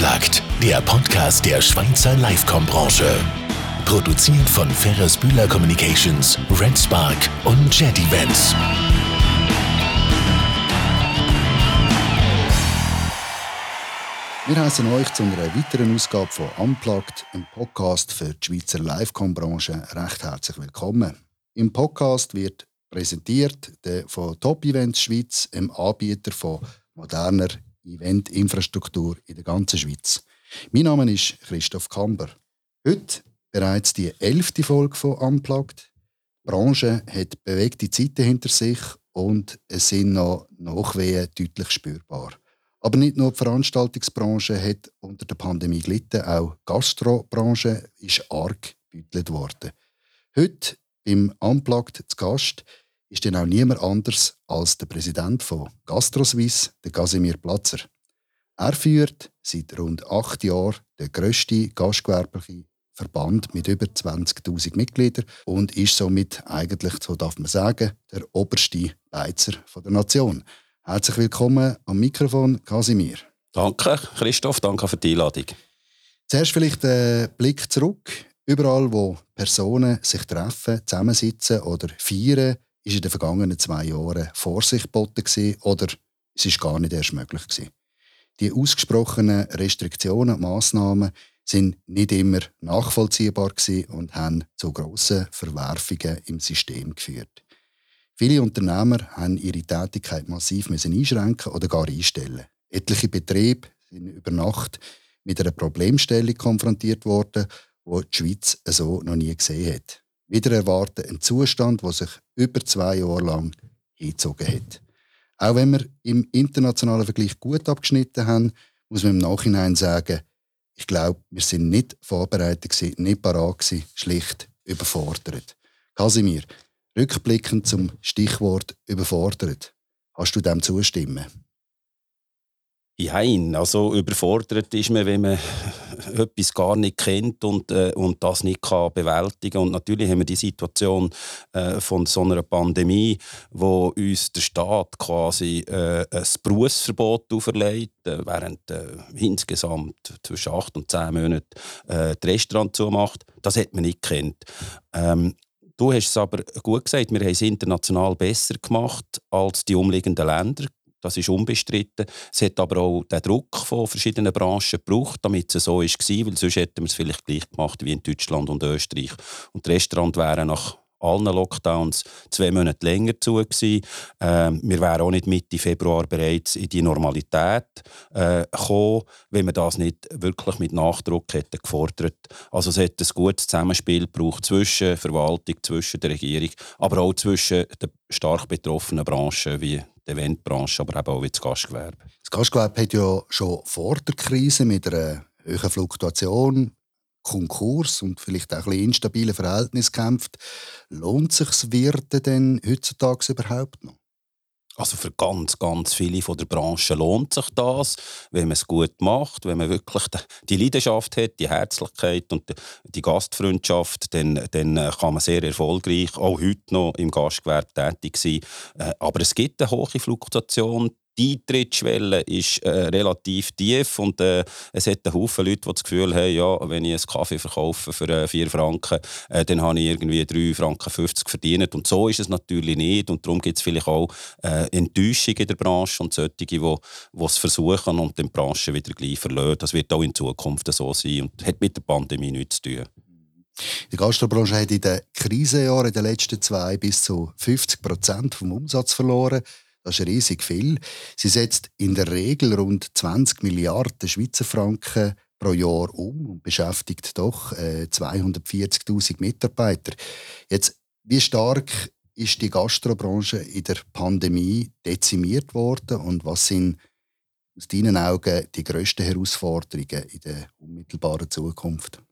Unplugged, der Podcast der Schweizer Livecom-Branche. Produziert von Ferris Bühler Communications, Red Spark und Jet Events. Wir heißen euch zu einer weiteren Ausgabe von Unplugged, einem Podcast für die Schweizer Livecom-Branche, recht herzlich willkommen. Im Podcast wird präsentiert von Top Events Schweiz, einem Anbieter von moderner Eventinfrastruktur in der ganzen Schweiz. Mein Name ist Christoph Kamber. Heute bereits die elfte Folge von Unplugged. Die Branche hat bewegte Zeiten hinter sich und es sind noch Nachwehen deutlich spürbar. Aber nicht nur die Veranstaltungsbranche hat unter der Pandemie gelitten, auch die Gastrobranche ist arg gebüttelt worden. Heute beim Unplugged zu Gast ist dann auch niemand anders als der Präsident von GastroSwiss, der Casimir Platzer. Er führt seit rund acht Jahren den grössten gastgewerblichen Verband mit über 20.000 Mitgliedern und ist somit eigentlich, so darf man sagen, der oberste Beizer der Nation. Herzlich willkommen am Mikrofon, Casimir. Danke, Christoph, danke für die Einladung. Zuerst vielleicht einen Blick zurück. Überall, wo Personen sich treffen, zusammensitzen oder feiern, ist in den vergangenen zwei Jahren Vorsicht geboten oder es ist gar nicht erst möglich gewesen. Die ausgesprochenen Restriktionen und Massnahmen sind nicht immer nachvollziehbar und haben zu grossen Verwerfungen im System geführt. Viele Unternehmer haben ihre Tätigkeit massiv einschränken oder gar einstellen. Etliche Betriebe sind über Nacht mit einer Problemstellung konfrontiert worden, die die Schweiz so noch nie gesehen hat wieder erwarten ein Zustand, der sich über zwei Jahre lang hingezogen hat. Auch wenn wir im internationalen Vergleich gut abgeschnitten haben, muss man im Nachhinein sagen, ich glaube, wir sind nicht vorbereitet nicht parat schlicht überfordert. Casimir, rückblickend zum Stichwort überfordert, hast du dem zustimmen? Nein, also überfordert ist man, wenn man etwas gar nicht kennt und, äh, und das nicht kann bewältigen kann. Und natürlich haben wir die Situation äh, von so einer Pandemie, wo uns der Staat quasi äh, ein Berufsverbot auferlegt, äh, während äh, insgesamt zwischen acht und zehn Monaten äh, das Restaurant zumacht. Das hat man nicht kennt. Ähm, Du hast es aber gut gesagt, wir haben es international besser gemacht als die umliegenden Länder. Das ist unbestritten. Es hat aber auch den Druck von verschiedenen Branchen gebraucht, damit es so war, weil sonst hätten wir es vielleicht gleich gemacht wie in Deutschland und Österreich. Und die Restaurants wären nach allen Lockdowns zwei Monate länger zu gewesen. Ähm, wir wären auch nicht Mitte Februar bereits in die Normalität äh, gekommen, wenn wir das nicht wirklich mit Nachdruck hätten gefordert. Also es hat ein gutes Zusammenspiel gebraucht zwischen Verwaltung, zwischen der Regierung, aber auch zwischen den stark betroffenen Branchen wie Eventbranche, aber eben auch wie das Gastgewerbe. Das Gastgewerbe hat ja schon vor der Krise mit einer hohen Fluktuation, Konkurs und vielleicht auch ein instabilen Verhältnissen gekämpft. Lohnt sich das Wirten denn heutzutage überhaupt noch? Also für ganz, ganz viele von der Branche lohnt sich das, wenn man es gut macht, wenn man wirklich die Leidenschaft hat, die Herzlichkeit und die Gastfreundschaft, dann, dann äh, kann man sehr erfolgreich auch heute noch im Gastgewerbe tätig sein. Äh, aber es gibt eine hohe Fluktuation die Eintrittsschwelle ist äh, relativ tief und äh, es hat Haufen Leute, die das Gefühl haben, ja, wenn ich einen Kaffee verkaufe für äh, 4 Franken, äh, dann habe ich irgendwie 3 Franken 50 verdient und so ist es natürlich nicht und darum gibt es vielleicht auch äh, Enttäuschung in der Branche und solche, die, die es versuchen und die Branche wieder gleich verlieren. Das wird auch in Zukunft so sein und hat mit der Pandemie nichts zu tun. Die Gastrobranche hat in den Krisenjahren in den letzten zwei bis zu 50 Prozent vom Umsatz verloren. Das ist riesig viel. Sie setzt in der Regel rund 20 Milliarden Schweizer Franken pro Jahr um und beschäftigt doch äh, 240.000 Mitarbeiter. Jetzt, wie stark ist die Gastrobranche in der Pandemie dezimiert worden und was sind aus deinen Augen die grössten Herausforderungen in der unmittelbaren Zukunft?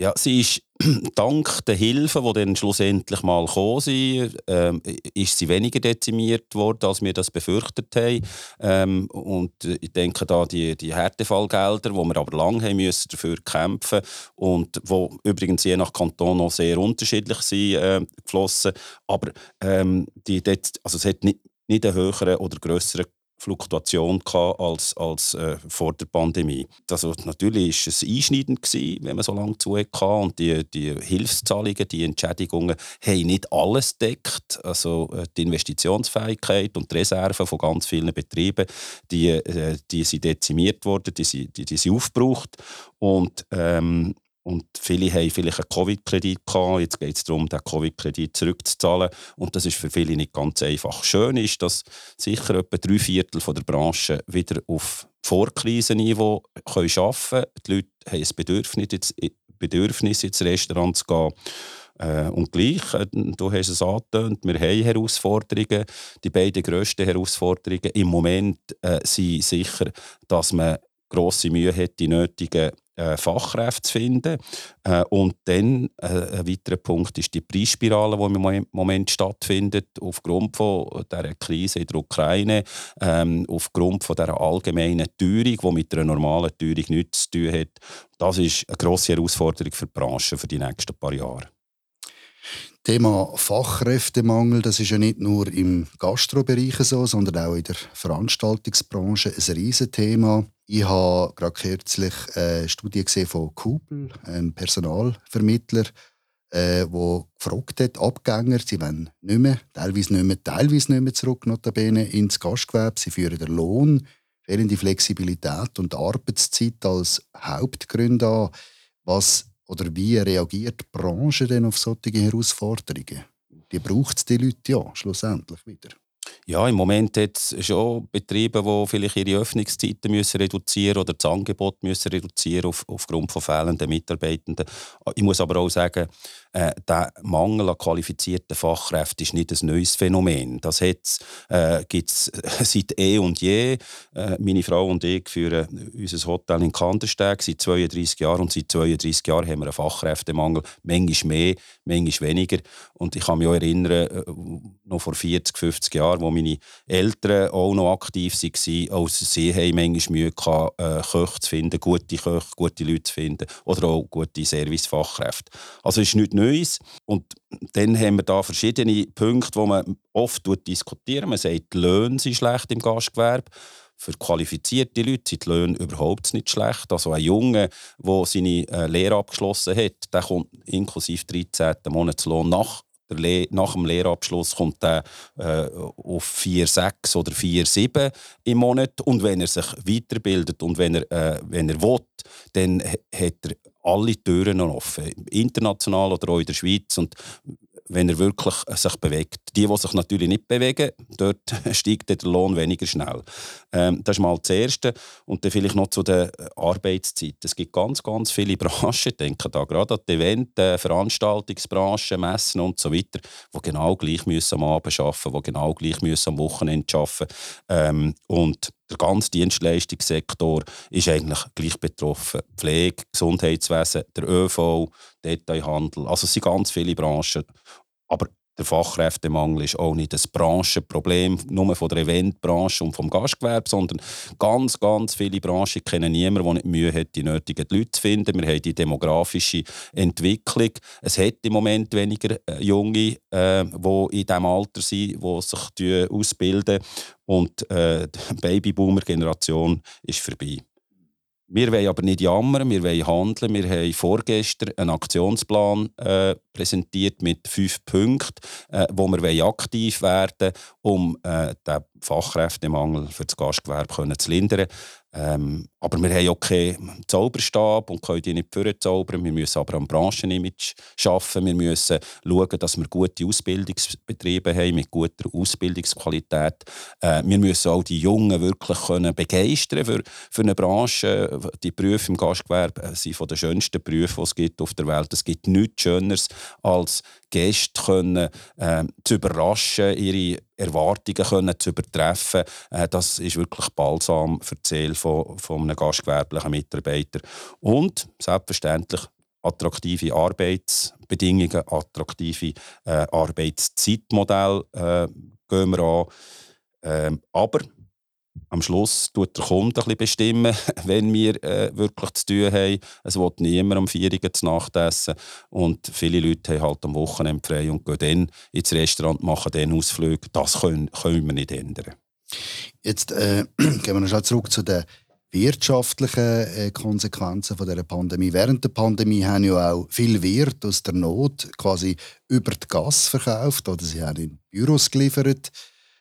Ja, sie ist dank der Hilfe, die dann schlussendlich mal gekommen sind, ähm, ist sie weniger dezimiert worden, als wir das befürchtet haben. Ähm, und ich denke da die, die Härtefallgelder, wo wir aber lange haben müssen dafür kämpfen und wo übrigens je nach Kanton auch sehr unterschiedlich sind äh, geflossen. Aber ähm, die, also es hat nicht, nicht einen höheren oder größeren Fluktuation als, als äh, vor der Pandemie. Also, natürlich war es einschneidend, gewesen, wenn man so lange zu hatte. Und die, die Hilfszahlungen, die Entschädigungen haben nicht alles deckt. Also äh, die Investitionsfähigkeit und die Reserven von ganz vielen Betrieben, die, äh, die sind dezimiert worden, die, die, die sind aufgebraucht. Und ähm, und viele haben vielleicht einen Covid-Kredit gehabt. Jetzt geht es darum, den Covid-Kredit zurückzuzahlen. Und das ist für viele nicht ganz einfach. Schön ist, dass sicher etwa drei Viertel der Branche wieder auf Vorkrisenniveau arbeiten können. Die Leute haben ein Bedürfnis, ins, Bedürfnis ins Restaurant zu gehen. Äh, und gleich, äh, du hast es angetönt, wir haben Herausforderungen. Die beiden grössten Herausforderungen im Moment äh, sind sicher, dass man grosse Mühe hat, die nötigen äh, Fachkräfte zu finden. Äh, und dann äh, ein weiterer Punkt ist die Preisspirale, die im Moment stattfindet, aufgrund von der Krise in der Ukraine, ähm, aufgrund von der allgemeinen Teuerung, die mit einer normalen Teuerung nichts zu tun hat. Das ist eine grosse Herausforderung für die Branche für die nächsten paar Jahre. Thema Fachkräftemangel, das ist ja nicht nur im Gastrobereich so, sondern auch in der Veranstaltungsbranche ein Riesenthema. Ich habe gerade kürzlich eine Studie gesehen von Kupel, einem Personalvermittler, äh, gefragt hat, Abgänger, sie wollen nicht mehr, teilweise nicht mehr, teilweise nicht mehr zurück, notabene, ins Gastgewerbe. Sie führen den Lohn, fehlende Flexibilität und Arbeitszeit als Hauptgründe an. Was oder wie reagiert die Branche denn auf solche Herausforderungen? Die braucht es die Leute ja schlussendlich wieder. Ja, im Moment es schon Betriebe, die vielleicht ihre Öffnungszeiten müssen reduzieren oder das Angebot müssen reduzieren auf, aufgrund von fehlenden Mitarbeitenden. Ich muss aber auch sagen, äh, der Mangel an qualifizierten Fachkräften ist nicht ein neues Phänomen. Das äh, gibt es seit eh und je. Äh, meine Frau und ich führen unser Hotel in Kandersteg seit 32 Jahren und seit 32 Jahren haben wir einen Fachkräftemangel. Manchmal mehr, manchmal weniger. Und ich kann mich auch erinnern, äh, noch vor 40, 50 Jahren, wo meine Eltern auch noch aktiv waren, auch sie haben manchmal Mühe gehabt, äh, Köche zu finden, gute Köche, gute Leute zu finden oder auch gute Servicefachkräfte. Also ist nichts Neues. Und dann haben wir da verschiedene Punkte, die man oft diskutieren. Man sagt, die Löhne sind schlecht im Gastgewerbe. Für qualifizierte Leute sind die Löhne überhaupt nicht schlecht. Also ein Junge, der seine äh, Lehre abgeschlossen hat, der kommt inklusive 13. Monatslohn nach nach dem Lehrabschluss kommt er äh, auf 4,6 oder 4,7 im Monat. Und wenn er sich weiterbildet und wenn er, äh, wenn er will, dann hat er alle Türen offen. International oder auch in der Schweiz. Und wenn er wirklich sich bewegt. Die, die sich natürlich nicht bewegen, dort steigt der Lohn weniger schnell. Ähm, das ist mal das Erste. Und dann vielleicht noch zu der Arbeitszeit. Es gibt ganz, ganz viele Branchen, denke da gerade an die Event, äh, Veranstaltungsbranche, Messen und so weiter, die genau gleich müssen am Abend arbeiten, die genau gleich müssen am Wochenende arbeiten. Ähm, und der ganze Dienstleistungssektor ist eigentlich gleich betroffen. Pflege, Gesundheitswesen, der ÖV, Detailhandel. Also es sind ganz viele Branchen. Aber der Fachkräftemangel ist auch nicht ein Branchenproblem, nur von der Eventbranche und vom Gastgewerbe, sondern ganz, ganz viele Branchen kennen niemanden, der nicht Mühe hat, die nötigen Leute zu finden. Wir haben die demografische Entwicklung. Es hat im Moment weniger äh, Junge, äh, die in diesem Alter sind, die sich ausbilden. Und äh, die Babyboomer-Generation ist vorbei. Wir wollen aber nicht jammern, wir wollen handeln. Wir haben vorgestern einen Aktionsplan äh, präsentiert mit fünf Punkten, äh, wo wir aktiv werden wollen, um äh, den Fachkräftemangel für das Gastgewerbe zu lindern. Ähm, aber wir haben auch keinen Zauberstab und können die nicht zaubern. Wir müssen aber am Branchenimage arbeiten. Wir müssen schauen, dass wir gute Ausbildungsbetriebe haben mit guter Ausbildungsqualität. Äh, wir müssen auch die Jungen wirklich können begeistern für, für eine Branche. Die Berufe im Gastgewerbe äh, sind von den schönsten Berufen, die es gibt auf der Welt. Es gibt nichts Schöneres als Gäste können, äh, zu überraschen, ihre Erwartungen können zu übertreffen. Äh, das ist wirklich balsam für die Seele von, von einem gastgewerblichen Mitarbeiter. Und selbstverständlich attraktive Arbeitsbedingungen, attraktive äh, Arbeitszeitmodelle äh, gehen wir an. Ähm, aber am Schluss tut der Kunde ein bestimmen, wenn wir äh, wirklich zu tun haben. Es will niemand am Vierigen zu Nacht essen. Und viele Leute haben halt am Wochenende frei und gehen dann ins Restaurant, machen dann Ausflüge. Das können, können wir nicht ändern. Jetzt äh, gehen wir noch zurück zu den wirtschaftlichen äh, Konsequenzen von der Pandemie. Während der Pandemie haben ja auch viele Wirte aus der Not quasi über die Gas verkauft oder sie haben in Büros geliefert.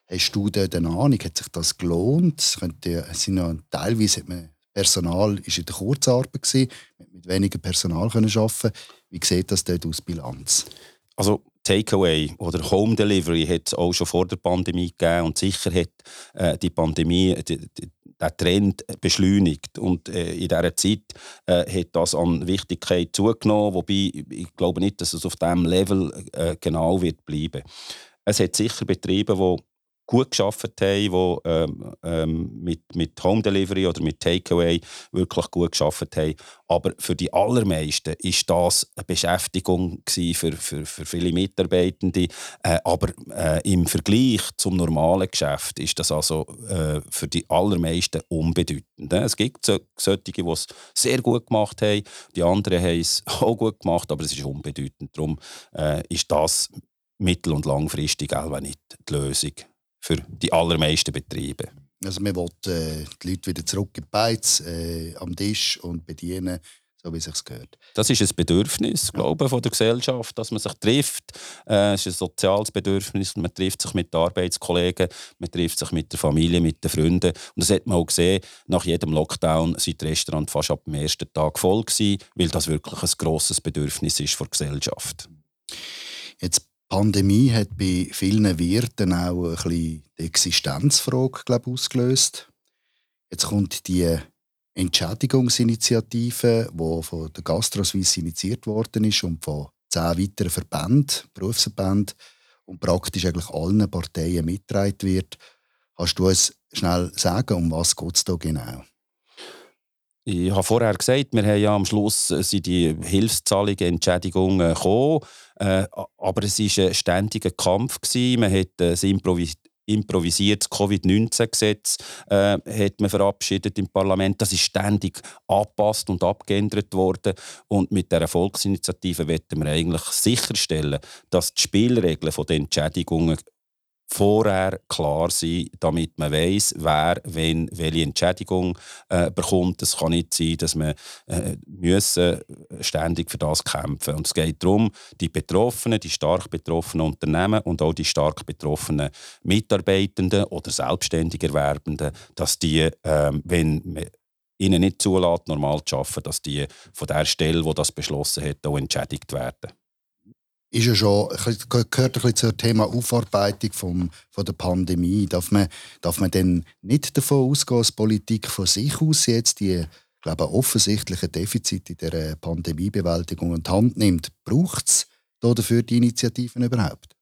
Hast du dort eine Ahnung? Hat sich das gelohnt? Könnte, sind ja, teilweise hat man Personal ist in der Kurzarbeit gewesen, mit weniger Personal können arbeiten. Wie sieht das dort aus Bilanz? Also Takeaway oder Home Delivery hat es auch schon vor der Pandemie gegeben und sicher hat äh, die Pandemie die, Trend beschleunigt und äh, in dieser Zeit äh, hat das an Wichtigkeit zugenommen, wobei ich glaube nicht, dass es auf diesem Level äh, genau wird bleiben. Es hat sicher Betriebe, die gut geschafft haben, die ähm, ähm, mit, mit Home Delivery oder mit Takeaway wirklich gut geschafft haben. Aber für die allermeisten ist das eine Beschäftigung für, für, für viele Mitarbeitende. Äh, aber äh, im Vergleich zum normalen Geschäft ist das also äh, für die allermeisten unbedeutend. Es gibt so, solche, die es sehr gut gemacht haben, die anderen haben es auch gut gemacht, aber es ist unbedeutend. Darum äh, ist das mittel- und langfristig auch nicht die Lösung für die allermeisten Betriebe. Also man will äh, die Leute wieder zurück in die Beiz, äh, am Tisch und bedienen, so wie es sich gehört. Das ist ein Bedürfnis, glaube ich, von der Gesellschaft, dass man sich trifft. Äh, es ist ein soziales Bedürfnis. Man trifft sich mit den Arbeitskollegen, man trifft sich mit der Familie, mit den Freunden. Und das hat man auch gesehen, nach jedem Lockdown sind die Restaurants fast ab dem ersten Tag voll gewesen, weil das wirklich ein grosses Bedürfnis ist der Gesellschaft. Jetzt Pandemie hat bei vielen Wirten auch ein bisschen die Existenzfrage glaub, ausgelöst. Jetzt kommt die Entschädigungsinitiative, die von der GastroSuisse initiiert worden ist und von zehn weiteren Verbänden, Berufsverbänden und praktisch eigentlich allen Parteien mitgetragen wird. Kannst du uns schnell sagen, um was es da genau? Ich habe vorher gesagt, wir haben ja am Schluss äh, sind die Hilfszahlungen, Entschädigungen gekommen. Äh, aber es war ein ständiger Kampf. Gewesen. Man hat äh, das Improvis improvisiertes Covid-19-Gesetz äh, hat verabschiedet im Parlament. Das ist ständig angepasst und abgeändert worden. Und mit der Volksinitiative wollen wir eigentlich sicherstellen, dass die Spielregeln der Entschädigungen vorher klar sein, damit man weiß, wer wenn welche Entschädigung äh, bekommt. Es kann nicht sein, dass wir äh, müssen ständig für das kämpfen. Und es geht darum, die Betroffenen, die stark betroffenen Unternehmen und auch die stark betroffenen Mitarbeitenden oder selbstständig Erwerbenden, dass die, äh, wenn ihnen nicht zulässt, normal zu arbeiten, dass die von der Stelle, wo das beschlossen hat, auch entschädigt werden ist ja schon, gehört ein bisschen zum Thema Aufarbeitung vom, von der Pandemie. Darf man, darf man denn nicht davon ausgehen, dass Politik von sich aus jetzt die glaube offensichtlichen Defizite der Pandemiebewältigung in die Hand nimmt? Braucht es dafür die Initiativen überhaupt?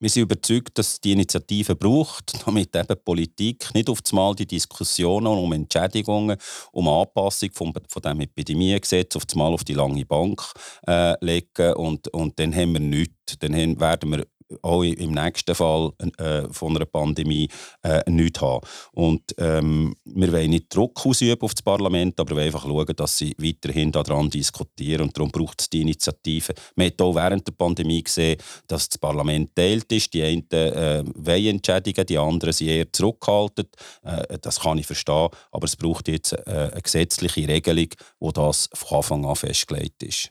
Wir sind überzeugt, dass es die Initiative braucht, damit eben Politik nicht auf einmal die Diskussionen um Entschädigungen, um Anpassung von, von dem Epidemiegesetz auf einmal auf die lange Bank äh, legen und, und dann haben wir nichts. Dann haben, werden wir auch im nächsten Fall äh, von einer Pandemie äh, nichts haben. Und ähm, wir wollen nicht Druck ausüben auf das Parlament, aber wir wollen einfach schauen, dass sie weiterhin daran diskutieren und darum braucht es die Initiative. Man hat auch während der Pandemie gesehen, dass das Parlament teilt ist. Die einen äh, wollen entschädigen, die anderen sind eher zurückgehalten. Äh, das kann ich verstehen, aber es braucht jetzt äh, eine gesetzliche Regelung, wo das von Anfang an festgelegt ist.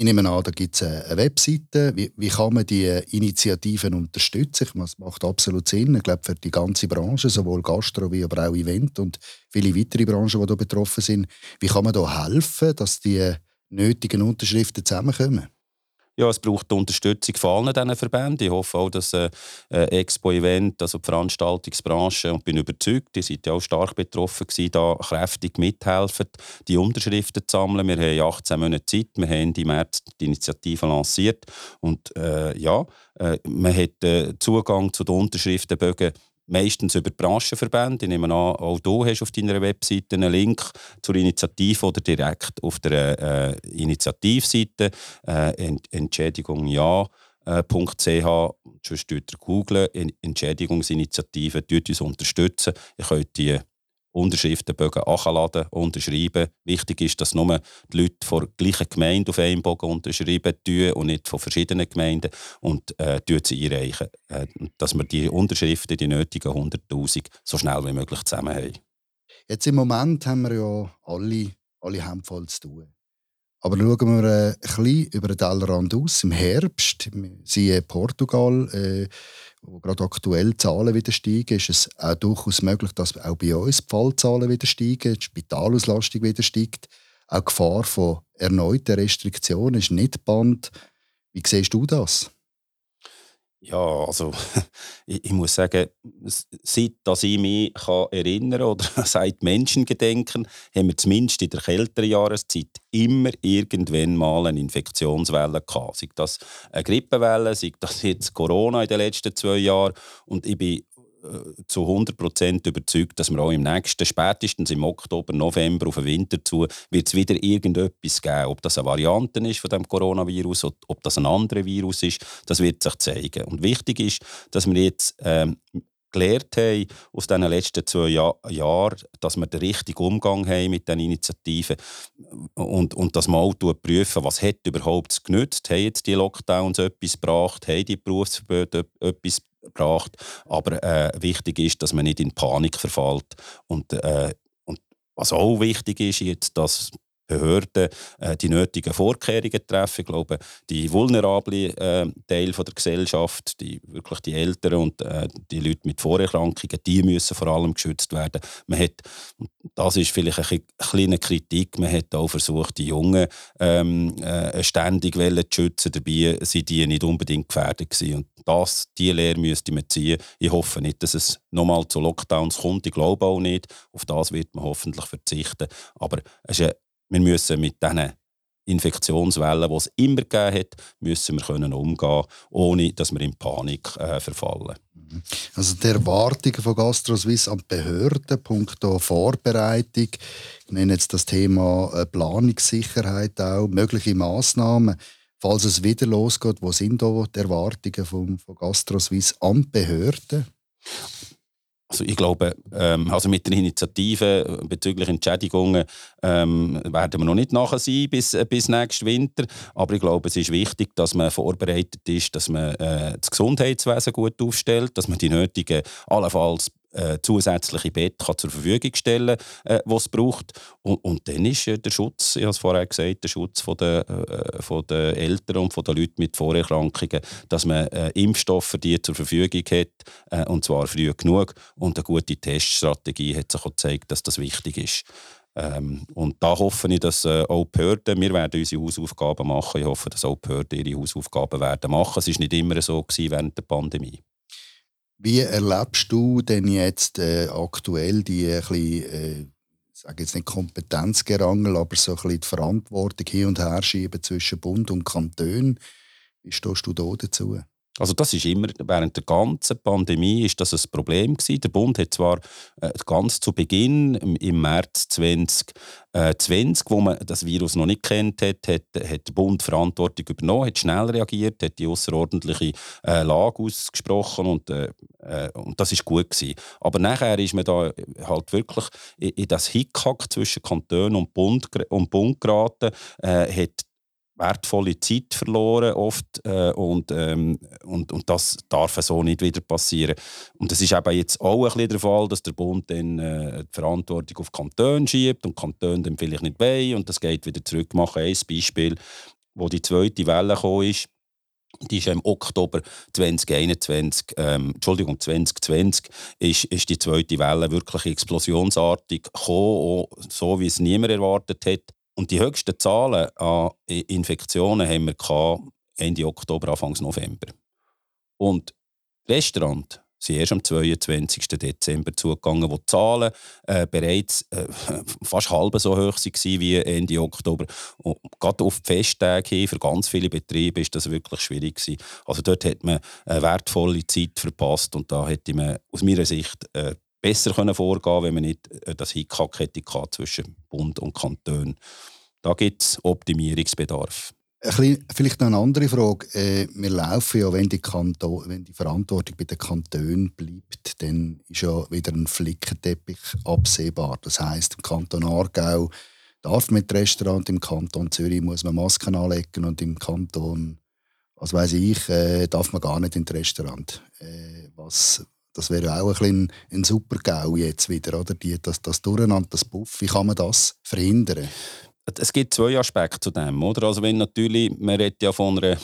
Ich nehme an, da gibt es eine Webseite. Wie, wie, kann man die Initiativen unterstützen? Das macht absolut Sinn. Ich glaube, für die ganze Branche, sowohl Gastro wie aber auch Event und viele weitere Branchen, die da betroffen sind. Wie kann man da helfen, dass die nötigen Unterschriften zusammenkommen? Ja, es braucht die Unterstützung von allen diesen Verbänden. Ich hoffe auch, dass äh, Expo-Event, also die Veranstaltungsbranche, und bin überzeugt, die sind ja auch stark betroffen gewesen, da kräftig mithelfen, die Unterschriften zu sammeln. Wir haben 18 Monate Zeit, wir haben im März die Initiative lanciert und äh, ja, äh, man hat äh, Zugang zu den Unterschriftenbögen meistens über Branchenverbände. Ich nehme an, auch du hast auf deiner Webseite einen Link zur Initiative oder direkt auf der äh, Initiativseite äh, Entschädigung ja. Äh, .ch, sonst googeln, Entschädigungsinitiative, tut uns unterstützen. Ihr könnt die Unterschriftenbögen anladen, unterschreiben. Wichtig ist, dass nur die Leute von der gleichen Gemeinde auf einem Bogen unterschreiben tun und nicht von verschiedenen Gemeinden und äh, sie einreichen. Äh, dass wir die Unterschriften, die nötigen 100'000, so schnell wie möglich zusammen haben. Jetzt im Moment haben wir ja alle, alle Hände voll zu tun. Aber schauen wir äh, ein bisschen über den Tellerrand aus. Im Herbst, siehe Portugal, äh, wo gerade aktuell Zahlen wieder steigen, ist es auch durchaus möglich, dass auch bei uns die Fallzahlen wieder steigen, die Spitalauslastung wieder steigt. Auch die Gefahr von erneuten Restriktionen ist nicht band. Wie siehst du das? Ja, also ich, ich, muss sagen, seit dass ich mich kann erinnern oder seit Menschengedenken, haben wir zumindest in der kälteren Jahreszeit immer irgendwann mal eine Infektionswelle gehabt. Sei das eine Grippewelle, sei das jetzt Corona in den letzten zwei Jahren. Und ich bin zu 100% überzeugt, dass wir auch im nächsten, spätestens im Oktober, November auf den Winter zu, wird es wieder irgendetwas geben. Ob das eine Variante ist von dem Coronavirus, oder ob das ein anderer Virus ist, das wird sich zeigen. Und wichtig ist, dass wir jetzt ähm, gelernt haben aus den letzten zwei Jahr Jahren, dass wir den richtigen Umgang haben mit diesen Initiativen und, und dass wir auch prüfen, was hat überhaupt genützt, haben jetzt die Lockdowns etwas gebracht, haben die Berufsverbote etwas gebracht. Aber äh, wichtig ist, dass man nicht in Panik verfällt. Und, äh, und was auch wichtig ist, jetzt, dass Behörden äh, die nötigen Vorkehrungen treffen. Ich glaube, die vulnerablen äh, Teil der Gesellschaft, die, wirklich die Älteren und äh, die Leute mit Vorerkrankungen, die müssen vor allem geschützt werden. Man hat, das ist vielleicht eine kleine Kritik, man hat auch versucht, die Jungen ähm, äh, ständig zu schützen, dabei sind die nicht unbedingt gefährdet gewesen. Und das, diese Lehre müsste man ziehen. Ich hoffe nicht, dass es nochmal zu Lockdowns kommt. Ich glaube auch nicht. Auf das wird man hoffentlich verzichten. Aber es ist wir müssen mit diesen Infektionswellen, die es immer gegeben hat, müssen wir können umgehen, ohne dass wir in Panik äh, verfallen. Mhm. Also die Erwartungen von GastroSwiss an die Behörden, punkto Vorbereitung, ich nenne jetzt das Thema äh, Planungssicherheit auch, mögliche Massnahmen, falls es wieder losgeht, wo sind da die Erwartungen von, von GastroSwiss an die Behörden? Also ich glaube, ähm, also mit der Initiative bezüglich Entschädigungen ähm, werden wir noch nicht nachher sein bis, äh, bis nächsten Winter. Aber ich glaube, es ist wichtig, dass man vorbereitet ist, dass man äh, das Gesundheitswesen gut aufstellt, dass man die nötigen, allenfalls äh, zusätzliche Bett zur Verfügung stellen kann, äh, was es braucht. Und, und dann ist äh, der Schutz, ich habe es vorher gesagt, der Schutz von der, äh, von der Eltern und von den Leuten mit Vorerkrankungen, dass man äh, Impfstoffe die zur Verfügung hat, äh, und zwar früh genug. Und eine gute Teststrategie hat sich auch gezeigt, dass das wichtig ist. Ähm, und da hoffe ich, dass äh, auch Behörden, wir werden unsere Hausaufgaben machen, ich hoffe, dass auch Behörden ihre Hausaufgaben werden machen. Es war nicht immer so gewesen während der Pandemie. Wie erlebst du denn jetzt äh, aktuell die äh, äh, sage jetzt nicht Kompetenzgerangel, aber so ein die Verantwortung hin und her schieben zwischen Bund und Kanton? Wie stehst du da dazu? Also das ist immer, während der ganzen Pandemie ist das ein Problem gewesen. Der Bund hat zwar äh, ganz zu Beginn, im, März 2020, äh, wo man das Virus noch nicht kennt hat, hat, hat der Bund Verantwortung übernommen, hat schnell reagiert, hat die außerordentliche äh, Lage ausgesprochen und, äh, äh, und das ist gut gewesen. Aber nachher ist man da halt wirklich in, in das Hickhack zwischen Kanton und Bund, und Bund geraten, äh, hat wertvolle Zeit verloren oft äh, und, ähm, und, und das darf so nicht wieder passieren. Und es ist eben jetzt auch ein bisschen der Fall, dass der Bund dann äh, die Verantwortung auf Kantone schiebt und Kantone dann vielleicht nicht wollen und das geht wieder zurück. Ich mache ein Beispiel, wo die zweite Welle kam ist. Die ist im Oktober 2021, ähm, Entschuldigung, 2020, ist, ist die zweite Welle wirklich explosionsartig gekommen, so wie es niemand erwartet hat. Und die höchsten Zahlen an Infektionen haben wir Ende Oktober, Anfang November. Und Restaurant sind erst am 22. Dezember zugegangen, wo die Zahlen äh, bereits äh, fast halb so hoch waren wie Ende Oktober. Und gerade auf die Festtage hin, für ganz viele Betriebe ist das wirklich schwierig gewesen. Also dort hat man eine wertvolle Zeit verpasst und da hätte man aus meiner Sicht äh, besser können vorgehen wenn man nicht äh, das Hickhack hätte zwischen Bund und Kanton. Da gibt es Optimierungsbedarf. Bisschen, vielleicht noch eine andere Frage. Äh, wir laufen ja, wenn die, Kanton, wenn die Verantwortung bei den Kantonen bleibt, dann ist ja wieder ein Flickenteppich absehbar. Das heißt, im Kanton Aargau darf mit Restaurant, im Kanton Zürich muss man Masken anlegen und im Kanton, was weiß ich, äh, darf man gar nicht in das Restaurant. Was, das wäre auch ein, ein super GAU jetzt wieder, oder? Die, das, das Durcheinander, das Buff. Wie kann man das verhindern? es gibt zwei Aspekte zu dem, oder? Also wenn natürlich, man redet ja von einer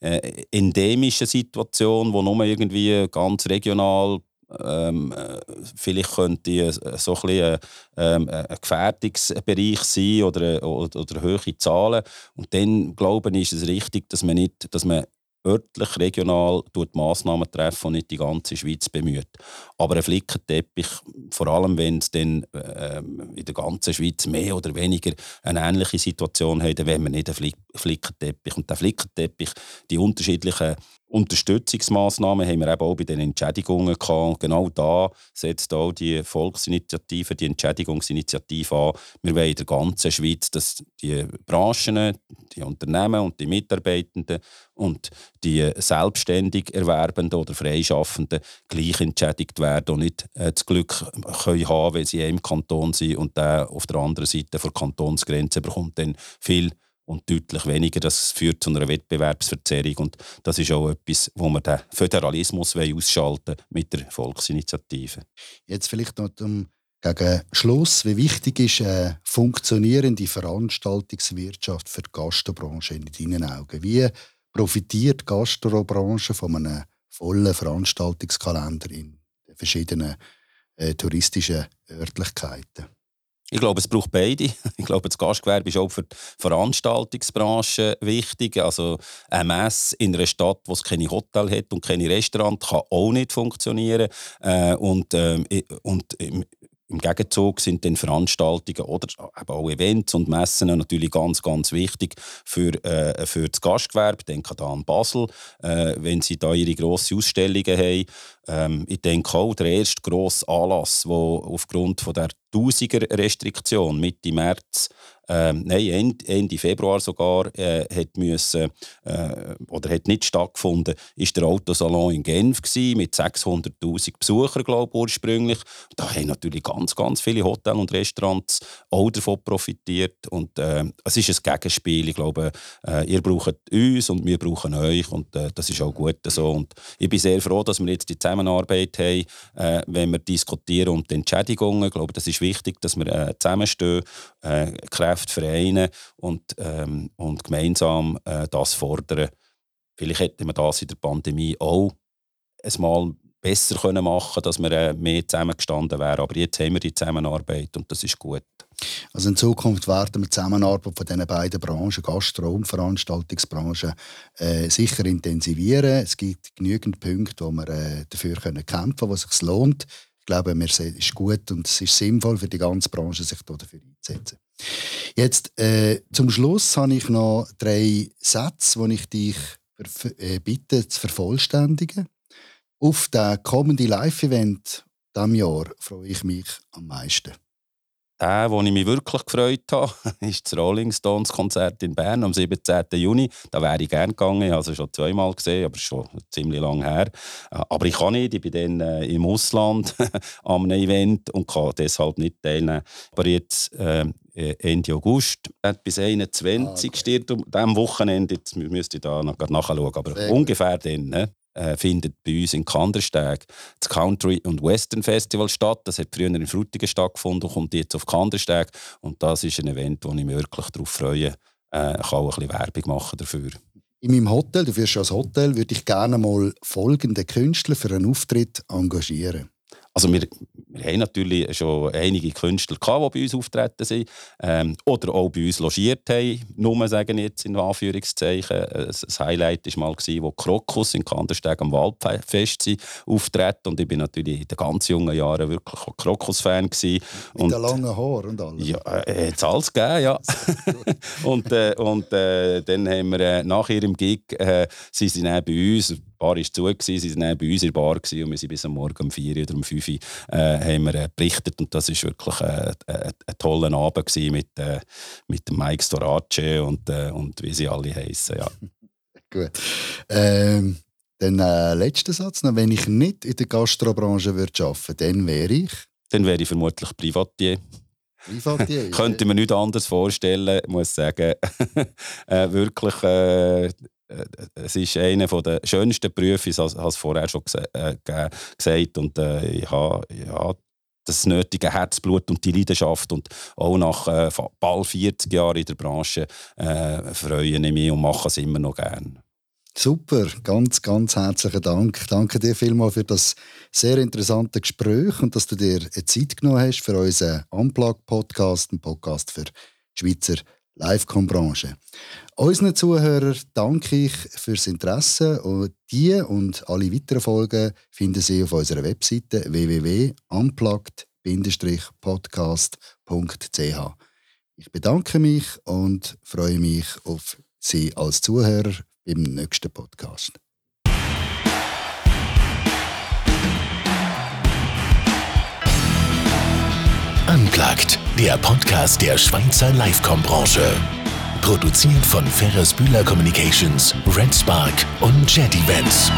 äh, endemischen Situation, wo nur irgendwie ganz regional ähm, äh, vielleicht könnte so ein, bisschen, ähm, ein Gefährdungsbereich sein oder, oder, oder hohe Zahlen. Und dann, glaube ich, ist es richtig, dass man, nicht, dass man örtlich, regional Massnahmen treffen und nicht die ganze Schweiz bemüht. Aber ein Flickenteppich, vor allem wenn es dann äh, in der ganzen Schweiz mehr oder weniger eine ähnliche Situation hat, dann wollen wir nicht einen Flickenteppich. Und der Flickenteppich, die unterschiedlichen Unterstützungsmaßnahmen haben wir eben auch bei den Entschädigungen gehabt. Genau da setzt auch die Volksinitiative, die Entschädigungsinitiative an. Wir wollen in der ganzen Schweiz, dass die Branchen, die Unternehmen und die Mitarbeitenden und die selbstständig Erwerbenden oder Freischaffenden gleich entschädigt werden und nicht äh, das Glück können haben, wenn sie im Kanton sind und der auf der anderen Seite vor Kantonsgrenze bekommt dann viel und deutlich weniger. Das führt zu einer Wettbewerbsverzerrung und das ist auch etwas, wo wir den Föderalismus ausschalten mit der Volksinitiative. Jetzt vielleicht noch zum gegen Schluss, wie wichtig ist eine funktionierende Veranstaltungswirtschaft für die Gastrobranche in deinen Augen? Wie profitiert die Gastrobranche von einem vollen Veranstaltungskalender in verschiedenen äh, touristischen Örtlichkeiten? Ich glaube, es braucht beide. Ich glaube, das Gastgewerbe ist auch für die Veranstaltungsbranche wichtig. Also eine Messe in einer Stadt, wo es keine Hotel hat und keine Restaurant, kann auch nicht funktionieren. Äh, und, ähm, und im Gegenzug sind dann Veranstaltungen oder eben auch Events und Messen natürlich ganz, ganz wichtig für, äh, für das Gastgewerbe. Ich denke da an Basel, äh, wenn sie da ihre grossen Ausstellungen haben. Ähm, ich denke auch, der erste grosse Anlass, der aufgrund von der Tausiger-Restriktion Mitte März ähm, nein, Ende, Februar sogar äh, hat müssen, äh, oder hat nicht stattgefunden, ist der Autosalon in Genf mit 600'000 Besuchern, glaube ich, ursprünglich. Da haben natürlich ganz, ganz viele Hotels und Restaurants auch davon profitiert und äh, es ist ein Gegenspiel. Ich glaube, äh, ihr braucht uns und wir brauchen euch und äh, das ist auch gut so. Und ich bin sehr froh, dass wir jetzt die Zusammenarbeit haben, äh, wenn wir diskutieren die Entschädigungen. Ich glaube, das ist wichtig, dass wir zusammenstehen, Kräfte Kräfte vereinen und, ähm, und gemeinsam äh, das fordern. Vielleicht hätte man das in der Pandemie auch einmal besser können machen dass wir äh, mehr zusammengestanden wären. Aber jetzt haben wir die Zusammenarbeit und das ist gut. Also in Zukunft werden wir die Zusammenarbeit von diesen beiden Branchen, Gastro- und Veranstaltungsbranche, äh, sicher intensivieren. Es gibt genügend Punkte, wo wir äh, dafür können kämpfen können, wo es sich lohnt. Ich glaube, es ist gut und es ist sinnvoll für die ganze Branche, sich dafür einzusetzen. Jetzt äh, zum Schluss habe ich noch drei Sätze, die ich dich äh, bitte zu vervollständigen. Auf das kommende Live-Event diesem Jahr freue ich mich am meisten. Der, wo ich mich wirklich gefreut habe, ist das Rolling Stones Konzert in Bern am 17. Juni. Da wäre ich gerne gegangen. Ich habe es schon zweimal gesehen, aber schon ziemlich lange her. Äh, aber ich kann nicht. Ich bin dann äh, im Ausland am Event und kann deshalb nicht teilnehmen. Aber jetzt äh, Ende August bis 21. Ah, okay. diesem Wochenende. Jetzt müsste ich da noch nachschauen, aber Sehr ungefähr gut. dann. Ne? Äh, findet bei uns in Kandersteg das Country und Western Festival statt. Das hat früher in Frutigen stattgefunden und kommt jetzt auf Kandersteg. Und das ist ein Event, wo ich mich wirklich darauf freue. Äh, ich kann auch ein bisschen Werbung machen dafür. In meinem Hotel, du wirst als Hotel, würde ich gerne mal folgende Künstler für einen Auftritt engagieren. Also wir, wir haben natürlich schon einige Künstler, gehabt, die bei uns auftreten sind ähm, oder auch bei uns logiert haben. Nur sagen jetzt in Anführungszeichen. Das Highlight war mal, gewesen, wo Krokus in Kandersteg am Waldfest sind, auftreten. Und ich bin natürlich in den ganz jungen Jahren wirklich Krokus-Fan. Mit und, den langen Haaren und allem. Ja, äh, hat es alles gegeben, ja. und äh, und äh, dann haben wir äh, nach ihrem Gig äh, sind sie dann bei uns Bar war zu, gewesen, sie waren bei uns in der Bar gewesen, und wir sind bis am Morgen um 4 oder um 5 Uhr äh, haben wir, äh, berichtet und das war wirklich äh, äh, ein toller Abend mit, äh, mit Mike Storace und, äh, und wie sie alle heißen. Ja. Gut. Ähm, dann äh, letzter Satz noch. Wenn ich nicht in der Gastrobranche würde arbeiten dann wäre ich? Dann wäre ich vermutlich Privatier. Privatier? Könnte mir nichts anderes vorstellen, muss sagen. äh, wirklich, äh, es ist einer der schönsten Berufe, ich habe es vorher schon äh, gesagt. Und äh, ich habe ja, das nötige Herzblut und die Leidenschaft. Und auch nach äh, bald 40 Jahren in der Branche äh, freue ich mich und mache es immer noch gerne. Super, ganz, ganz herzlichen Dank. Danke dir vielmals für das sehr interessante Gespräch und dass du dir Zeit genommen hast für unseren Unplug-Podcast, einen Podcast für Schweizer Livecom-Branche. Unseren Zuhörern danke ich fürs Interesse und die und alle weiteren Folgen finden Sie auf unserer Webseite www.unplugged-podcast.ch. Ich bedanke mich und freue mich auf Sie als Zuhörer im nächsten Podcast. Unplugged, der Podcast der Schweizer Livecom-Branche. Produziert von Ferris Bühler Communications, Red Spark und Jet Events.